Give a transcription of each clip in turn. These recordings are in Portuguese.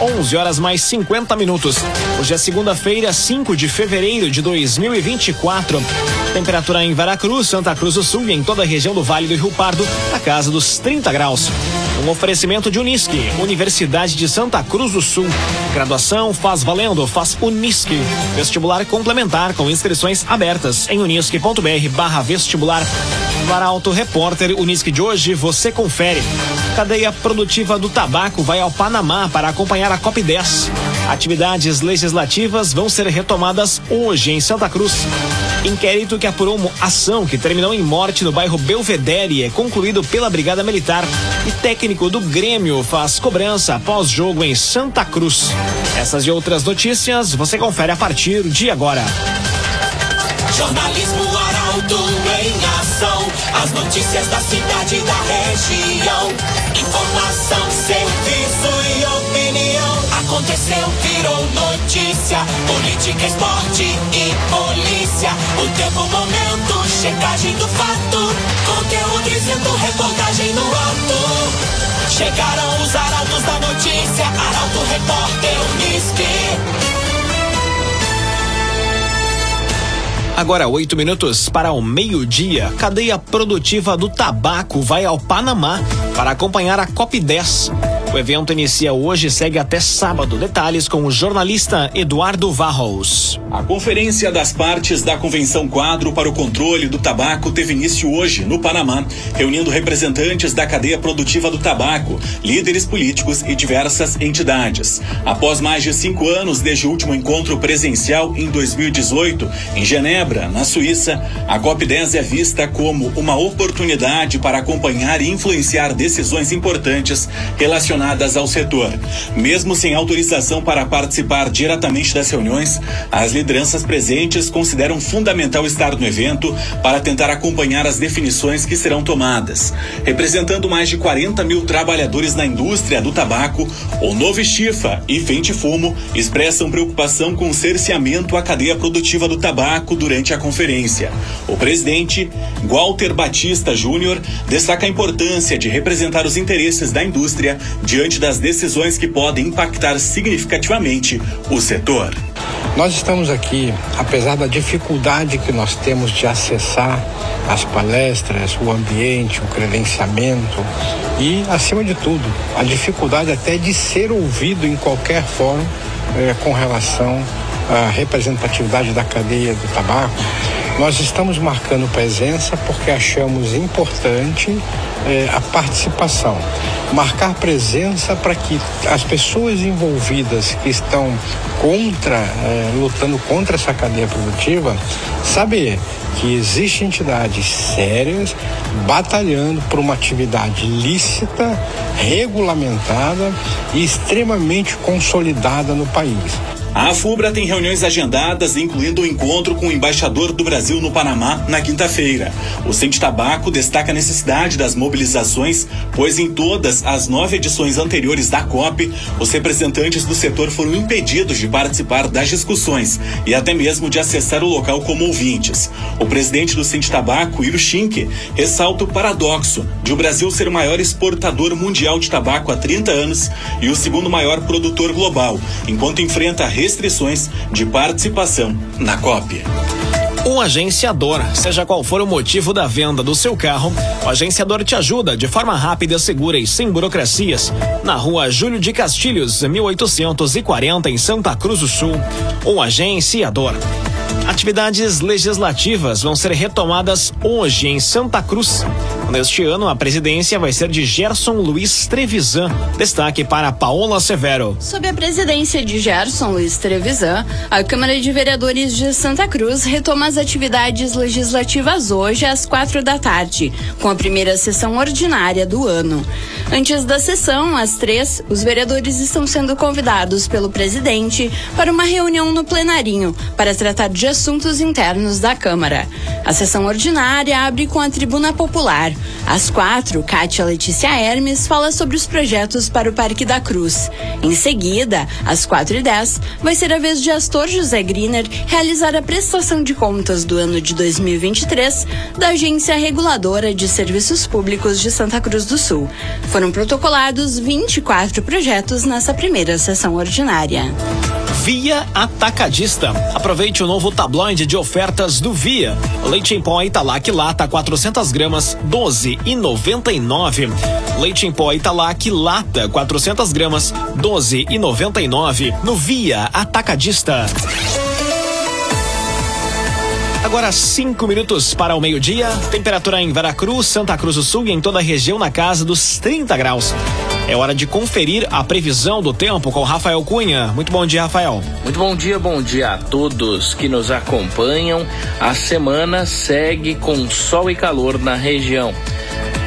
11 horas mais 50 minutos. Hoje é segunda-feira, 5 de fevereiro de 2024. Temperatura em Veracruz, Santa Cruz do Sul e em toda a região do Vale do Rio Pardo, na casa dos 30 graus. Um oferecimento de Unisque, Universidade de Santa Cruz do Sul. Graduação faz valendo, faz Unisque. Vestibular complementar com inscrições abertas em unisque.br barra vestibular. Varalto Repórter Unisque de hoje, você confere. Cadeia produtiva do tabaco vai ao Panamá para acompanhar a COP10. Atividades legislativas vão ser retomadas hoje em Santa Cruz. Inquérito que apurou uma ação que terminou em morte no bairro Belvedere é concluído pela Brigada Militar. E técnico do Grêmio faz cobrança após jogo em Santa Cruz. Essas e outras notícias você confere a partir de agora. Jornalismo Arauto em ação. As notícias da cidade e da região. Informação, serviço e opinião. Aconteceu, virou notícia. Política, esporte e polícia. O tempo, momento, checagem do fato. Conteúdo dizendo, reportagem no ato. Chegaram os arautos da notícia. Arauto, repórter, Unisque. Agora, oito minutos para o meio-dia. Cadeia produtiva do tabaco vai ao Panamá para acompanhar a COP10. O evento inicia hoje e segue até sábado. Detalhes com o jornalista Eduardo Varros. A conferência das partes da Convenção Quadro para o Controle do Tabaco teve início hoje, no Panamá, reunindo representantes da cadeia produtiva do tabaco, líderes políticos e diversas entidades. Após mais de cinco anos desde o último encontro presencial em 2018, em Genebra, na Suíça, a COP10 é vista como uma oportunidade para acompanhar e influenciar decisões importantes relacionadas relacionadas ao setor. Mesmo sem autorização para participar diretamente das reuniões, as lideranças presentes consideram fundamental estar no evento para tentar acompanhar as definições que serão tomadas. Representando mais de 40 mil trabalhadores na indústria do tabaco, o Novo Estifa e Fente Fumo expressam preocupação com o cerceamento à cadeia produtiva do tabaco durante a conferência. O presidente, Walter Batista Júnior, destaca a importância de representar os interesses da indústria diante das decisões que podem impactar significativamente o setor. Nós estamos aqui, apesar da dificuldade que nós temos de acessar as palestras, o ambiente, o credenciamento e, acima de tudo, a dificuldade até de ser ouvido em qualquer fórum eh, com relação à representatividade da cadeia do tabaco. Nós estamos marcando presença porque achamos importante eh, a participação. Marcar presença para que as pessoas envolvidas que estão contra, eh, lutando contra essa cadeia produtiva, saber que existem entidades sérias batalhando por uma atividade lícita, regulamentada e extremamente consolidada no país. A FUBRA tem reuniões agendadas, incluindo o encontro com o embaixador do Brasil no Panamá na quinta-feira. O Centro Tabaco destaca a necessidade das mobilizações, pois em todas as nove edições anteriores da COP, os representantes do setor foram impedidos de participar das discussões e até mesmo de acessar o local como ouvintes. O presidente do Centro Tabaco, Iro ressalta o paradoxo de o Brasil ser o maior exportador mundial de tabaco há 30 anos e o segundo maior produtor global, enquanto enfrenta a restrições de participação na COP. Um agenciador, seja qual for o motivo da venda do seu carro, o agenciador te ajuda de forma rápida, segura e sem burocracias. Na rua Júlio de Castilhos, 1840, em Santa Cruz do Sul. Um agenciador. Atividades legislativas vão ser retomadas hoje em Santa Cruz. Neste ano, a presidência vai ser de Gerson Luiz Trevisan. Destaque para Paola Severo. Sob a presidência de Gerson Luiz Trevisan, a Câmara de Vereadores de Santa Cruz retoma as atividades legislativas hoje às quatro da tarde, com a primeira sessão ordinária do ano. Antes da sessão, às três, os vereadores estão sendo convidados pelo presidente para uma reunião no plenarinho para tratar de assuntos internos da Câmara. A sessão ordinária abre com a tribuna popular Às quatro, Kátia Letícia Hermes fala sobre os projetos para o Parque da Cruz. Em seguida, às quatro e dez, vai ser a vez de Astor José Griner realizar a prestação de contas do ano de 2023 da Agência Reguladora de Serviços Públicos de Santa Cruz do Sul. Foram protocolados 24 projetos nessa primeira sessão ordinária. Via Atacadista. Aproveite o novo tabloide de ofertas do Via. Leite em pó Italac lata 400 gramas 12,99. Leite em pó Italac lata 400 gramas 12,99 no Via Atacadista. Agora cinco minutos para o meio-dia. Temperatura em Veracruz, Santa Cruz do Sul e em toda a região na casa dos 30 graus. É hora de conferir a previsão do tempo com Rafael Cunha. Muito bom dia, Rafael. Muito bom dia, bom dia a todos que nos acompanham. A semana segue com sol e calor na região.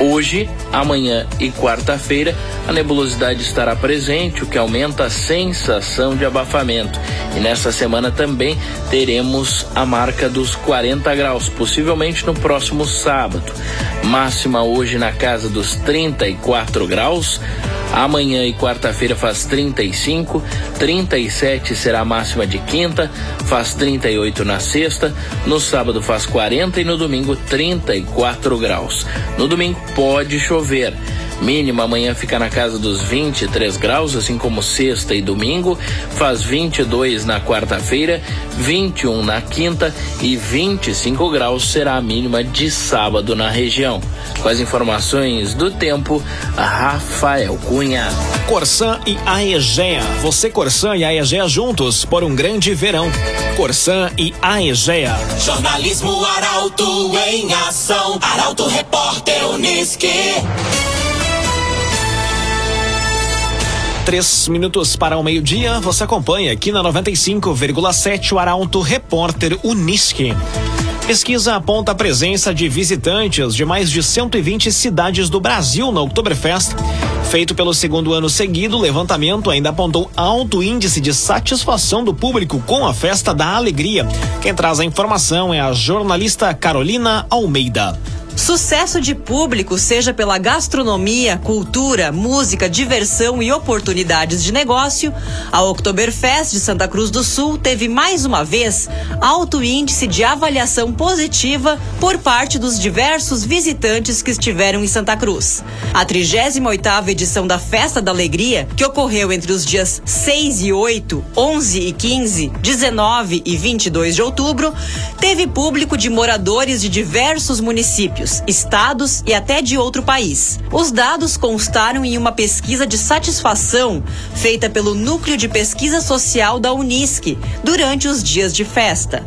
Hoje, amanhã e quarta-feira, a nebulosidade estará presente, o que aumenta a sensação de abafamento. E nessa semana também teremos a marca dos 40 graus, possivelmente no próximo sábado. Máxima hoje na casa dos 34 graus. Amanhã e quarta-feira faz 35, 37 será a máxima de quinta, faz 38 na sexta, no sábado faz 40 e no domingo 34 graus. No domingo pode chover. Mínima amanhã fica na casa dos 23 graus, assim como sexta e domingo. Faz 22 na quarta-feira, 21 na quinta e 25 graus será a mínima de sábado na região. Com as informações do tempo, Rafael Cunha. Corsan e Aegea. Você, Corsan e Aegea juntos por um grande verão. Corsan e Aegea. Jornalismo Arauto em ação. Arauto Repórter Uniski. Três minutos para o meio-dia, você acompanha aqui na 95,7 o Arauto Repórter Unisque. Pesquisa aponta a presença de visitantes de mais de 120 cidades do Brasil na Oktoberfest. Feito pelo segundo ano seguido, o levantamento ainda apontou alto índice de satisfação do público com a Festa da Alegria. Quem traz a informação é a jornalista Carolina Almeida. Sucesso de público, seja pela gastronomia, cultura, música, diversão e oportunidades de negócio, a Oktoberfest de Santa Cruz do Sul teve mais uma vez alto índice de avaliação positiva por parte dos diversos visitantes que estiveram em Santa Cruz. A 38ª edição da Festa da Alegria, que ocorreu entre os dias 6 e 8, 11 e 15, 19 e 22 de outubro, teve público de moradores de diversos municípios estados e até de outro país. Os dados constaram em uma pesquisa de satisfação feita pelo Núcleo de Pesquisa Social da Unisc durante os dias de festa.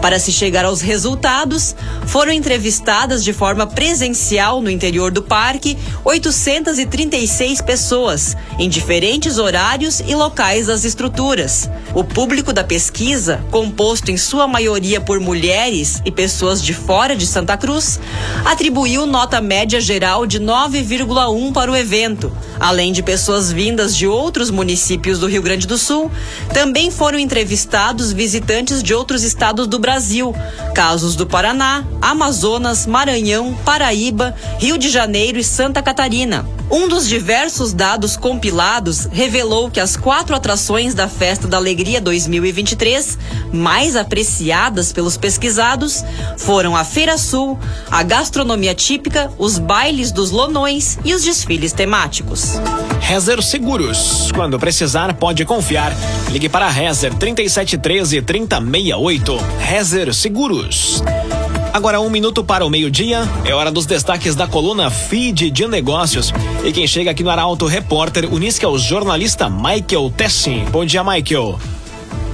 Para se chegar aos resultados, foram entrevistadas de forma presencial no interior do parque 836 pessoas, em diferentes horários e locais das estruturas. O público da pesquisa, composto em sua maioria por mulheres e pessoas de fora de Santa Cruz, atribuiu nota média geral de 9,1 para o evento. Além de pessoas vindas de outros municípios do Rio Grande do Sul, também foram entrevistados visitantes de outros estados do Brasil, casos do Paraná, Amazonas, Maranhão, Paraíba, Rio de Janeiro e Santa Catarina. Um dos diversos dados compilados revelou que as quatro atrações da Festa da Alegria 2023, mais apreciadas pelos pesquisados, foram a Feira Sul, a gastronomia típica, os bailes dos lonões e os desfiles temáticos. Rezer Seguros. Quando precisar, pode confiar. Ligue para Rezer 3713 3068. Rezer Seguros. Agora um minuto para o meio-dia, é hora dos destaques da coluna Feed de Negócios. E quem chega aqui no Arauto Repórter Unisque é o jornalista Michael Tessin. Bom dia, Michael.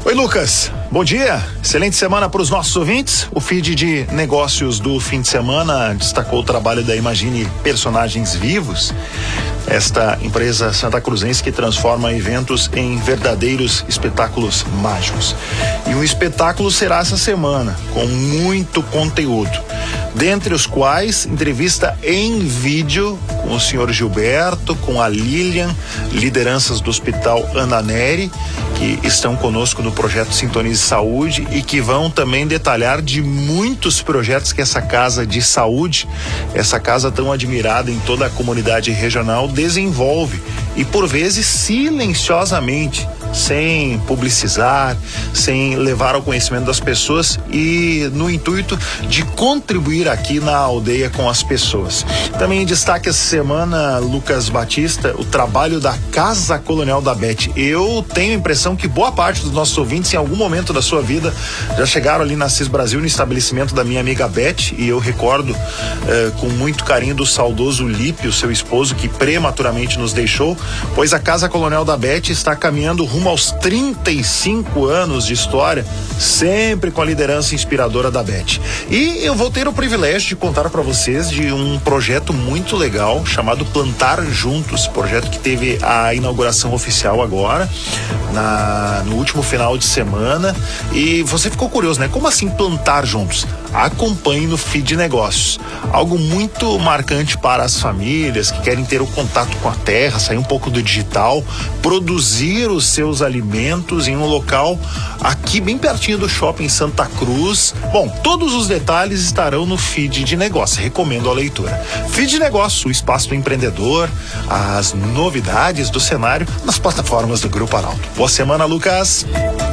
Oi, Lucas. Bom dia. Excelente semana para os nossos ouvintes. O feed de negócios do fim de semana destacou o trabalho da Imagine Personagens Vivos, esta empresa santa cruzense que transforma eventos em verdadeiros espetáculos mágicos. E um espetáculo será essa semana, com muito conteúdo. Dentre os quais, entrevista em vídeo com o senhor Gilberto, com a Lilian, lideranças do Hospital Ana Neri que estão conosco no projeto Sintonize Saúde e que vão também detalhar de muitos projetos que essa casa de saúde, essa casa tão admirada em toda a comunidade regional, desenvolve e por vezes silenciosamente sem publicizar, sem levar ao conhecimento das pessoas e no intuito de contribuir aqui na aldeia com as pessoas. Também em destaque essa semana, Lucas Batista, o trabalho da Casa Colonial da Bete. Eu tenho a impressão que boa parte dos nossos ouvintes, em algum momento da sua vida, já chegaram ali na CIS Brasil, no estabelecimento da minha amiga Bete, e eu recordo eh, com muito carinho do saudoso Lipe, o seu esposo, que prematuramente nos deixou, pois a Casa Colonial da Bete está caminhando rumo rumo aos 35 anos de história, sempre com a liderança inspiradora da Beth. E eu vou ter o privilégio de contar para vocês de um projeto muito legal chamado Plantar Juntos, projeto que teve a inauguração oficial agora, na, no último final de semana. E você ficou curioso, né? Como assim plantar juntos? Acompanhe no feed negócios. Algo muito marcante para as famílias que querem ter o contato com a terra, sair um pouco do digital, produzir os seus seus alimentos em um local aqui bem pertinho do shopping Santa Cruz. Bom, todos os detalhes estarão no feed de negócio. Recomendo a leitura. Feed de negócio, o espaço do empreendedor, as novidades do cenário nas plataformas do Grupo Arauto. Boa semana, Lucas.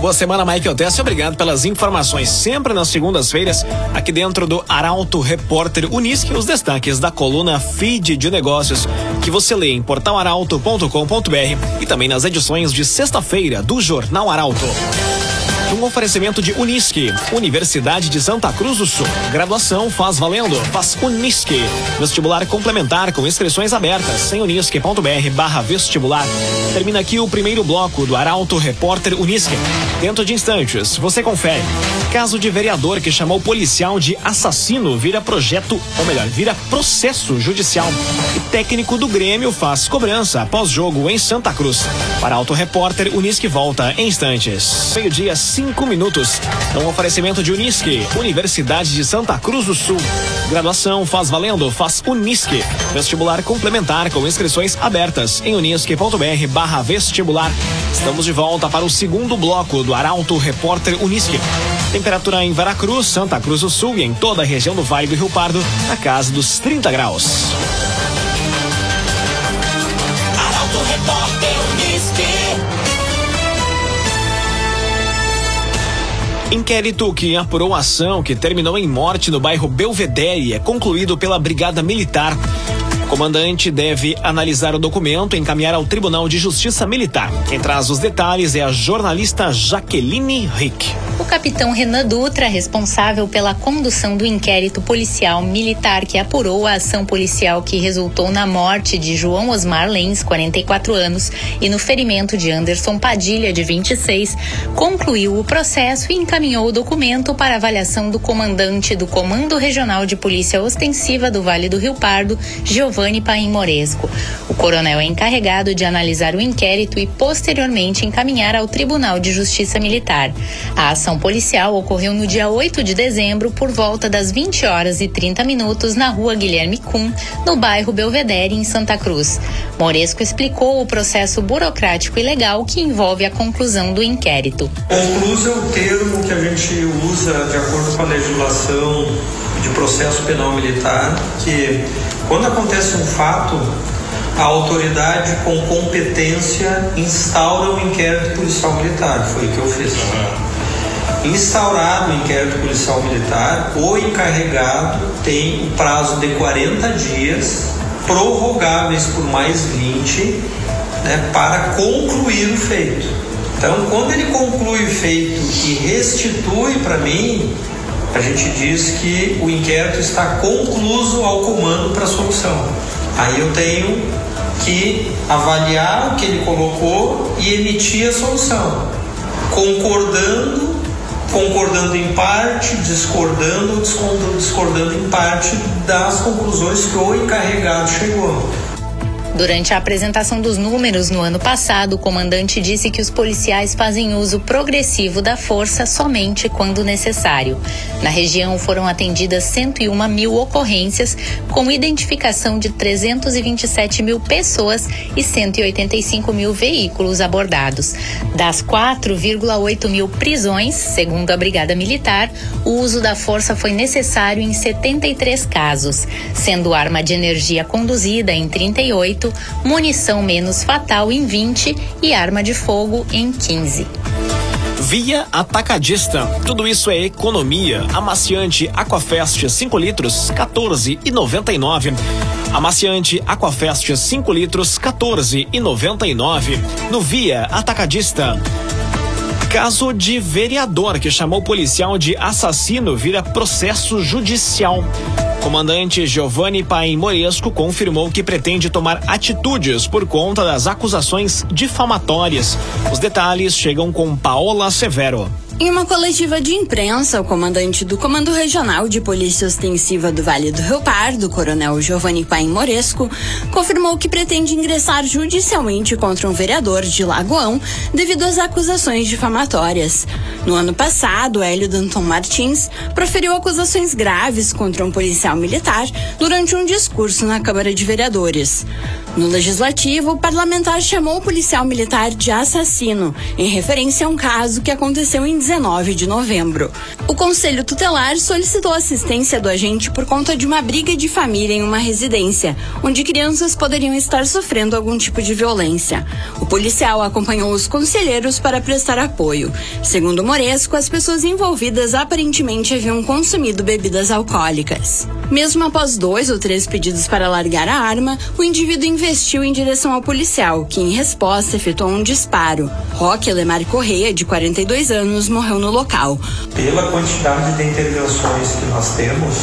Boa semana, Mike Otessa. Obrigado pelas informações. Sempre nas segundas-feiras, aqui dentro do Arauto Repórter Unisque, os destaques da coluna Feed de Negócios, que você lê em portalaralto.com.br e também nas edições de sexta-feira feira do Jornal Arauto. Um oferecimento de Unisque, Universidade de Santa Cruz do Sul. Graduação faz valendo, faz Unisque. Vestibular complementar com inscrições abertas em unisque.br barra vestibular. Termina aqui o primeiro bloco do Arauto Repórter Unisque. Dentro de instantes, você confere. Caso de vereador que chamou policial de assassino vira projeto, ou melhor, vira processo judicial. E técnico do Grêmio faz cobrança após jogo em Santa Cruz. Para Auto Repórter Unisque volta em instantes. Meio-dia, cinco minutos. Um oferecimento de Unisque, Universidade de Santa Cruz do Sul. Graduação faz valendo, faz Unisque. Vestibular complementar com inscrições abertas em unisque.br barra vestibular. Estamos de volta para o segundo bloco do Arauto Repórter Unisque. Temperatura em Veracruz, Santa Cruz do Sul e em toda a região do Vale do Rio Pardo, na casa dos 30 graus. Arauto Repórter Unisque. Inquérito que apurou a ação que terminou em morte no bairro Belvedere é concluído pela Brigada Militar. O comandante deve analisar o documento e encaminhar ao Tribunal de Justiça Militar. Quem traz os detalhes é a jornalista Jaqueline Rick. O capitão Renan Dutra, responsável pela condução do inquérito policial militar que apurou a ação policial que resultou na morte de João Osmar Lenz, 44 anos, e no ferimento de Anderson Padilha, de 26, concluiu o processo e encaminhou o documento para avaliação do comandante do Comando Regional de Polícia Ostensiva do Vale do Rio Pardo, Giovanni Paim Moresco. O coronel é encarregado de analisar o inquérito e posteriormente encaminhar ao Tribunal de Justiça Militar. A ação policial ocorreu no dia 8 de dezembro, por volta das 20 horas e 30 minutos, na rua Guilherme Kuhn, no bairro Belvedere, em Santa Cruz. Moresco explicou o processo burocrático e legal que envolve a conclusão do inquérito. Concluso é o termo que a gente usa de acordo com a legislação de processo penal militar, que quando acontece um fato, a autoridade com competência instaura o um inquérito policial militar. Foi o que eu fiz. Instaurado o inquérito policial militar, o encarregado tem o prazo de 40 dias, prorrogáveis por mais 20, né, para concluir o feito. Então, quando ele conclui o feito e restitui para mim, a gente diz que o inquérito está concluso ao comando para solução. Aí eu tenho que avaliar o que ele colocou e emitir a solução, concordando, concordando em parte, discordando ou discordando em parte das conclusões que o encarregado chegou. Durante a apresentação dos números no ano passado, o comandante disse que os policiais fazem uso progressivo da força somente quando necessário. Na região foram atendidas 101 mil ocorrências, com identificação de 327 mil pessoas e 185 mil veículos abordados. Das 4,8 mil prisões, segundo a Brigada Militar, o uso da força foi necessário em 73 casos, sendo arma de energia conduzida em 38, munição menos fatal em 20 e arma de fogo em 15. Via Atacadista. Tudo isso é economia. Amaciante Aquafest 5 litros, 14,99. Amaciante Aquafest 5 litros, 14,99. No Via Atacadista. Caso de vereador que chamou policial de assassino vira processo judicial. Comandante Giovanni Paim Moresco confirmou que pretende tomar atitudes por conta das acusações difamatórias. Os detalhes chegam com Paola Severo. Em uma coletiva de imprensa, o comandante do Comando Regional de Polícia Ostensiva do Vale do Rio Pardo, coronel Giovanni Paim Moresco, confirmou que pretende ingressar judicialmente contra um vereador de Lagoão devido às acusações difamatórias. No ano passado, Hélio Danton Martins proferiu acusações graves contra um policial militar durante um discurso na Câmara de Vereadores. No Legislativo, o parlamentar chamou o policial militar de assassino, em referência a um caso que aconteceu em 19 de novembro. O Conselho Tutelar solicitou assistência do agente por conta de uma briga de família em uma residência, onde crianças poderiam estar sofrendo algum tipo de violência. O policial acompanhou os conselheiros para prestar apoio. Segundo Moresco, as pessoas envolvidas aparentemente haviam consumido bebidas alcoólicas. Mesmo após dois ou três pedidos para largar a arma, o indivíduo investiu em direção ao policial, que em resposta efetuou um disparo. Roque Lemar Correia, de 42 anos, morreu no local. Pela quantidade de intervenções que nós temos,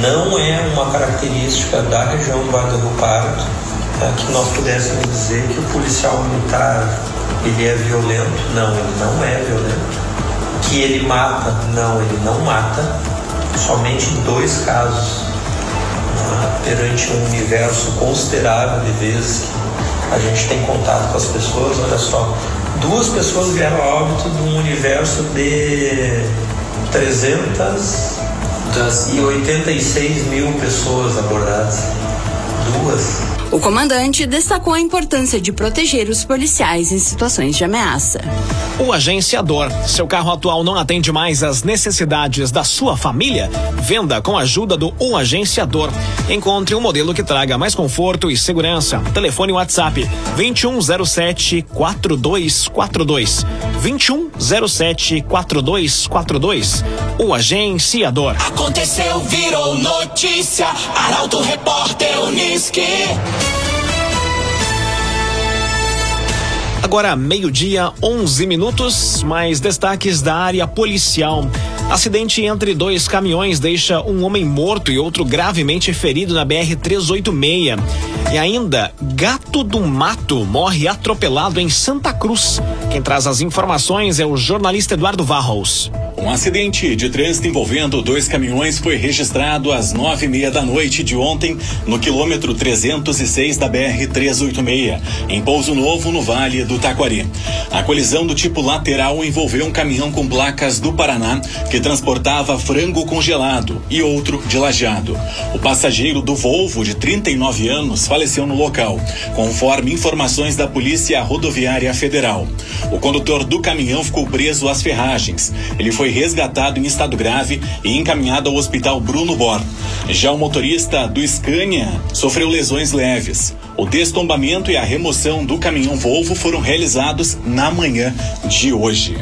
não é uma característica da região do do Pardo é, que nós pudéssemos dizer que o policial militar ele é violento. Não, ele não é violento. Que ele mata, não, ele não mata. Somente em dois casos, perante um universo considerável de vezes que a gente tem contato com as pessoas, olha só, duas pessoas vieram a óbito num universo de 386 mil pessoas abordadas. Duas. O comandante destacou a importância de proteger os policiais em situações de ameaça. O agenciador. Seu carro atual não atende mais às necessidades da sua família? Venda com a ajuda do O Agenciador. Encontre um modelo que traga mais conforto e segurança. Telefone WhatsApp 2107 4242. 2107 4242. O Agenciador. Aconteceu, virou notícia. Arauto Repórter Uniski. Agora, meio-dia, 11 minutos, mais destaques da área policial. Acidente entre dois caminhões deixa um homem morto e outro gravemente ferido na BR-386. E ainda, gato do mato morre atropelado em Santa Cruz. Quem traz as informações é o jornalista Eduardo Varros. Um acidente de trânsito envolvendo dois caminhões foi registrado às nove e meia da noite de ontem no quilômetro 306 da BR-386, em Pouso Novo, no Vale do Taquari. A colisão do tipo lateral envolveu um caminhão com placas do Paraná que transportava frango congelado e outro de lajeado. O passageiro do Volvo, de 39 anos, faleceu no local, conforme informações da Polícia Rodoviária Federal. O condutor do caminhão ficou preso às ferragens. Ele foi resgatado em estado grave e encaminhado ao Hospital Bruno Bor. Já o motorista do Scania sofreu lesões leves. O destombamento e a remoção do caminhão Volvo foram realizados na manhã de hoje.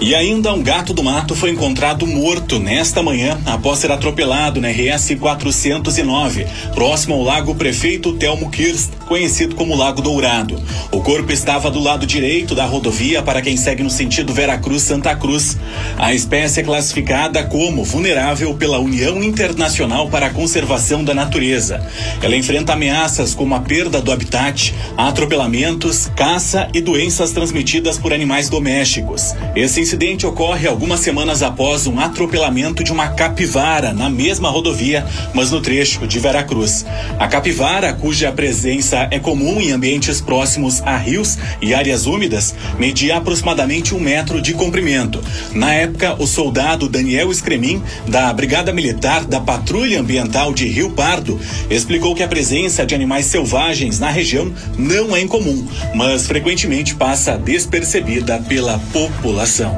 E ainda um gato do mato foi encontrado morto nesta manhã após ser atropelado na RS 409, próximo ao Lago Prefeito Telmo Kirst, conhecido como Lago Dourado. O corpo estava do lado direito da rodovia para quem segue no sentido Veracruz-Santa Cruz. A espécie é classificada como vulnerável pela União Internacional para a Conservação da Natureza. Ela enfrenta ameaças como a perda do habitat, atropelamentos, caça e doenças transmitidas por animais domésticos. Esse incidente ocorre algumas semanas após um atropelamento de uma capivara na mesma rodovia, mas no trecho de Veracruz. A capivara, cuja presença é comum em ambientes próximos a rios e áreas úmidas, media aproximadamente um metro de comprimento. Na época, o soldado Daniel Escremin, da Brigada Militar da Patrulha Ambiental de Rio Pardo, explicou que a presença de animais selvagens na região não é incomum, mas frequentemente passa despercebida pela população.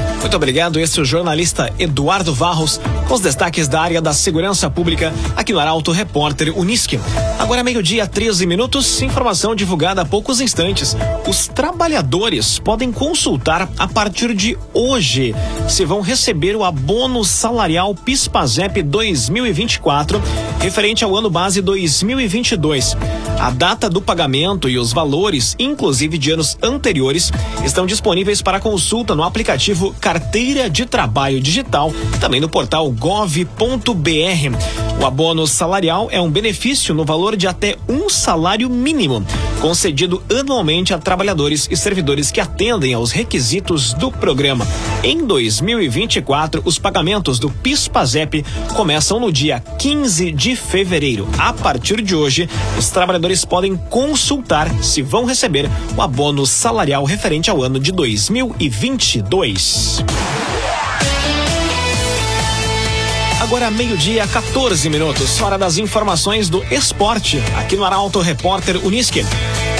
Muito obrigado. Esse é o jornalista Eduardo Varros com os destaques da área da segurança pública aqui no Arauto Repórter Unisque. Agora meio-dia, 13 minutos, informação divulgada há poucos instantes. Os trabalhadores podem consultar a partir de hoje se vão receber o abono salarial PISPAZEP 2024, referente ao ano base 2022. A data do pagamento e os valores, inclusive de anos anteriores, estão disponíveis para consulta no aplicativo Carteira de Trabalho Digital, também no portal gov.br. O abono salarial é um benefício no valor de até um salário mínimo, concedido anualmente a trabalhadores e servidores que atendem aos requisitos do programa. Em 2024, os pagamentos do PIS/PASEP começam no dia 15 de fevereiro. A partir de hoje, os trabalhadores podem consultar se vão receber o abono salarial referente ao ano de 2022. Agora meio-dia, 14 minutos, hora das informações do esporte, aqui no Arauto Repórter Unisque.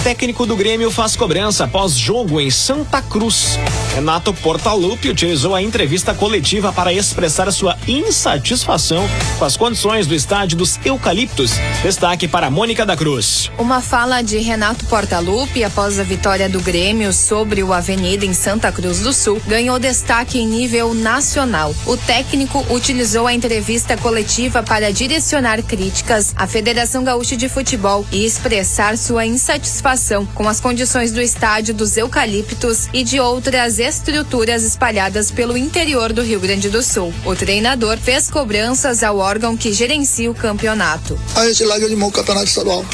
Técnico do Grêmio faz cobrança após jogo em Santa Cruz. Renato Portaluppi utilizou a entrevista coletiva para expressar sua insatisfação com as condições do estádio dos Eucaliptos. Destaque para Mônica da Cruz. Uma fala de Renato Portaluppi após a vitória do Grêmio sobre o Avenida em Santa Cruz do Sul ganhou destaque em nível nacional. O técnico utilizou a entrevista coletiva para direcionar críticas à Federação Gaúcha de Futebol e expressar sua insatisfação com as condições do estádio dos Eucaliptos e de outras estruturas espalhadas pelo interior do Rio Grande do Sul. O treinador fez cobranças ao órgão que gerencia o campeonato. A gente larga de mão o campeonato estadual.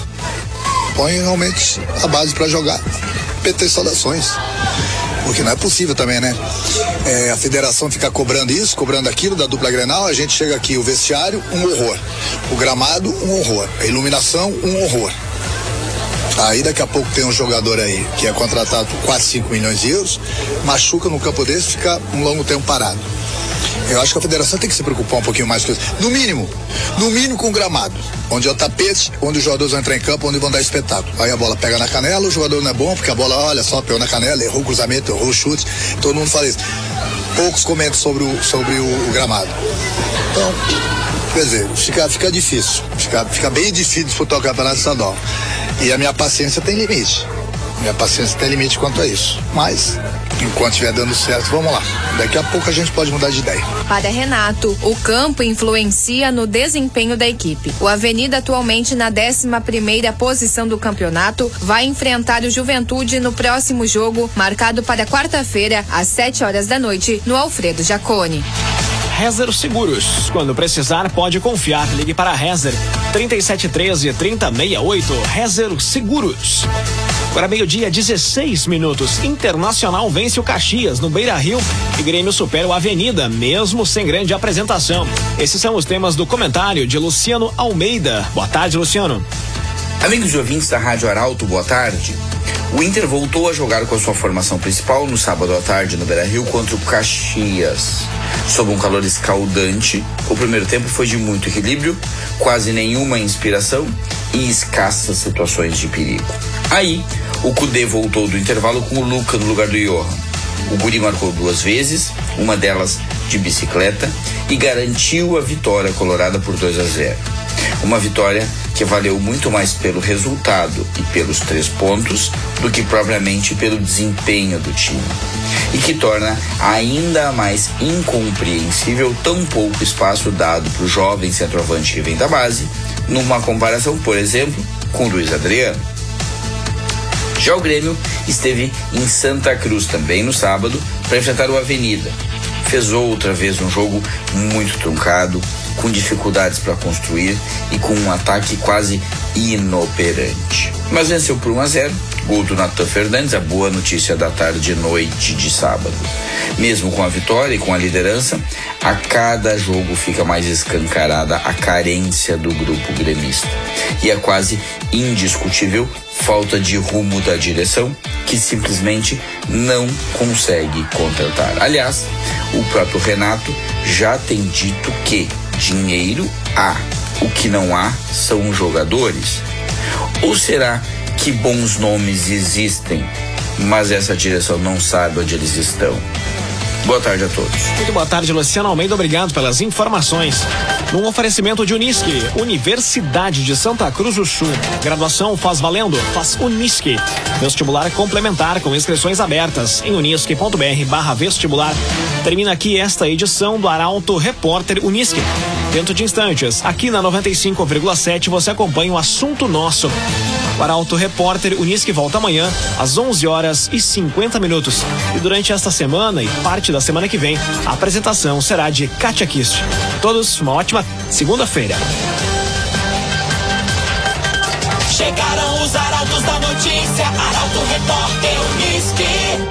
Põe realmente a base para jogar. PT saudações porque não é possível também, né? É, a federação fica cobrando isso, cobrando aquilo da dupla Grenal, a gente chega aqui, o vestiário, um horror. O gramado, um horror. A iluminação, um horror. Aí daqui a pouco tem um jogador aí que é contratado por 4, 5 milhões de euros, machuca no campo desse fica um longo tempo parado. Eu acho que a federação tem que se preocupar um pouquinho mais com isso. No mínimo, no mínimo com o gramado. Onde é o tapete, onde os jogadores vão entrar em campo, onde vão dar espetáculo. Aí a bola pega na canela, o jogador não é bom, porque a bola, olha só, pegou na canela, errou o cruzamento, errou o chute. Todo mundo fala isso. Poucos comentam sobre o, sobre o, o gramado. Então, quer dizer, fica, fica difícil. Fica, fica bem difícil disputar o campeonato estadual. E a minha paciência tem limite. Minha paciência tem limite quanto a isso. Mas, enquanto estiver dando certo, vamos lá. Daqui a pouco a gente pode mudar de ideia. Para Renato, o campo influencia no desempenho da equipe. O Avenida, atualmente na 11 posição do campeonato, vai enfrentar o Juventude no próximo jogo, marcado para quarta-feira, às 7 horas da noite, no Alfredo Jacone. Rezer Seguros. Quando precisar, pode confiar. Ligue para Rezer 3713 3068. Rezer Seguros. Agora meio-dia, 16 minutos. Internacional vence o Caxias no Beira Rio e Grêmio supera o Avenida, mesmo sem grande apresentação. Esses são os temas do comentário de Luciano Almeida. Boa tarde, Luciano. Amigos e ouvintes da Rádio Arauto, boa tarde. O Inter voltou a jogar com a sua formação principal no sábado à tarde no Beira Rio contra o Caxias. Sob um calor escaldante, o primeiro tempo foi de muito equilíbrio, quase nenhuma inspiração e escassas situações de perigo. Aí, o Cudê voltou do intervalo com o Luca no lugar do Johan. O Guri marcou duas vezes, uma delas de bicicleta, e garantiu a vitória colorada por 2 a 0. Uma vitória que valeu muito mais pelo resultado e pelos três pontos do que propriamente pelo desempenho do time. E que torna ainda mais incompreensível tão pouco espaço dado para o jovem centroavante que vem da base, numa comparação, por exemplo, com Luiz Adriano. Já o Grêmio esteve em Santa Cruz também no sábado para enfrentar o Avenida. Fez outra vez um jogo muito truncado, com dificuldades para construir e com um ataque quase inoperante. Mas venceu por 1 a 0. Gol do Natan Fernandes, a boa notícia da tarde e noite de sábado. Mesmo com a vitória e com a liderança, a cada jogo fica mais escancarada a carência do grupo gremista. E é quase indiscutível falta de rumo da direção, que simplesmente não consegue contratar. Aliás, o próprio Renato já tem dito que dinheiro há, o que não há são jogadores. Ou será que bons nomes existem, mas essa direção não sabe onde eles estão? Boa tarde a todos. Muito boa tarde, Luciano Almeida. Obrigado pelas informações. Num oferecimento de Unisque, Universidade de Santa Cruz do Sul. Graduação faz valendo, faz Unisque. Vestibular complementar com inscrições abertas em unisque.br barra vestibular. Termina aqui esta edição do Arauto Repórter Unisque. Dentro de instantes, aqui na 95,7 você acompanha o assunto nosso. O Arauto Repórter Unisque volta amanhã às 11 horas e 50 minutos. E durante esta semana e parte da semana que vem, a apresentação será de Katia Kist. Todos uma ótima segunda-feira. Chegaram os arautos da notícia, Arauto Repórter Unisque.